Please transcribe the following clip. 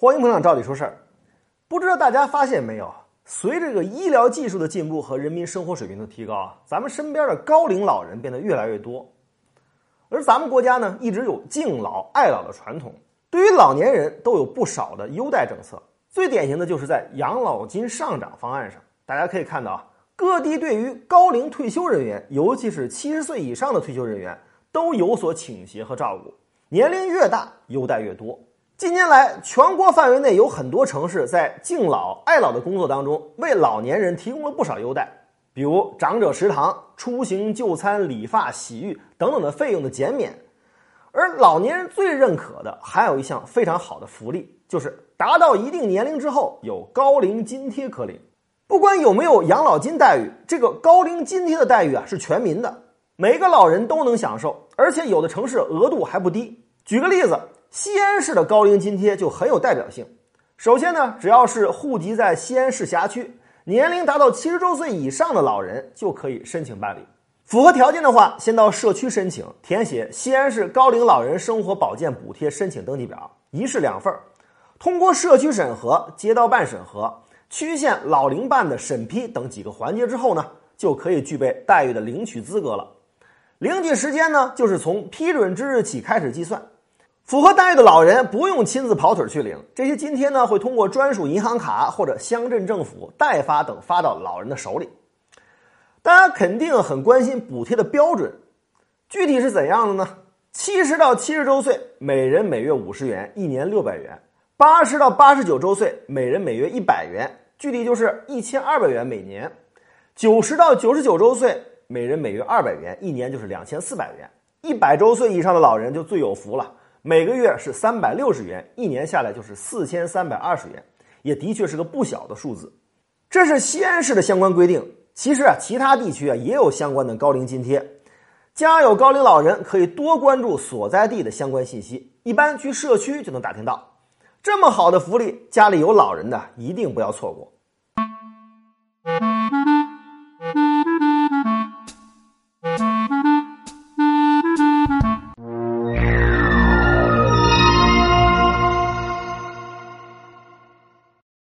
欢迎捧场，照理说事儿。不知道大家发现没有，随着这个医疗技术的进步和人民生活水平的提高啊，咱们身边的高龄老人变得越来越多。而咱们国家呢，一直有敬老爱老的传统，对于老年人都有不少的优待政策。最典型的就是在养老金上涨方案上，大家可以看到啊，各地对于高龄退休人员，尤其是七十岁以上的退休人员，都有所倾斜和照顾。年龄越大，优待越多。近年来，全国范围内有很多城市在敬老爱老的工作当中，为老年人提供了不少优待，比如长者食堂、出行就餐、理发、洗浴等等的费用的减免。而老年人最认可的还有一项非常好的福利，就是达到一定年龄之后有高龄津贴可领。不管有没有养老金待遇，这个高龄津贴的待遇啊是全民的，每个老人都能享受，而且有的城市额度还不低。举个例子。西安市的高龄津贴就很有代表性。首先呢，只要是户籍在西安市辖区、年龄达到七十周岁以上的老人，就可以申请办理。符合条件的话，先到社区申请，填写西安市高龄老人生活保健补贴申请登记表，一式两份。通过社区审核、街道办审核、区县老龄办的审批等几个环节之后呢，就可以具备待遇的领取资格了。领取时间呢，就是从批准之日起开始计算。符合待遇的老人不用亲自跑腿去领这些津贴呢，会通过专属银行卡或者乡镇政府代发等发到老人的手里。大家肯定很关心补贴的标准，具体是怎样的呢？七十到七十周岁，每人每月五十元，一年六百元；八十到八十九周岁，每人每月一百元，具体就是一千二百元每年；九十到九十九周岁，每人每月二百元，一年就是两千四百元；一百周岁以上的老人就最有福了。每个月是三百六十元，一年下来就是四千三百二十元，也的确是个不小的数字。这是西安市的相关规定。其实啊，其他地区啊也有相关的高龄津贴。家有高龄老人可以多关注所在地的相关信息，一般去社区就能打听到。这么好的福利，家里有老人的一定不要错过。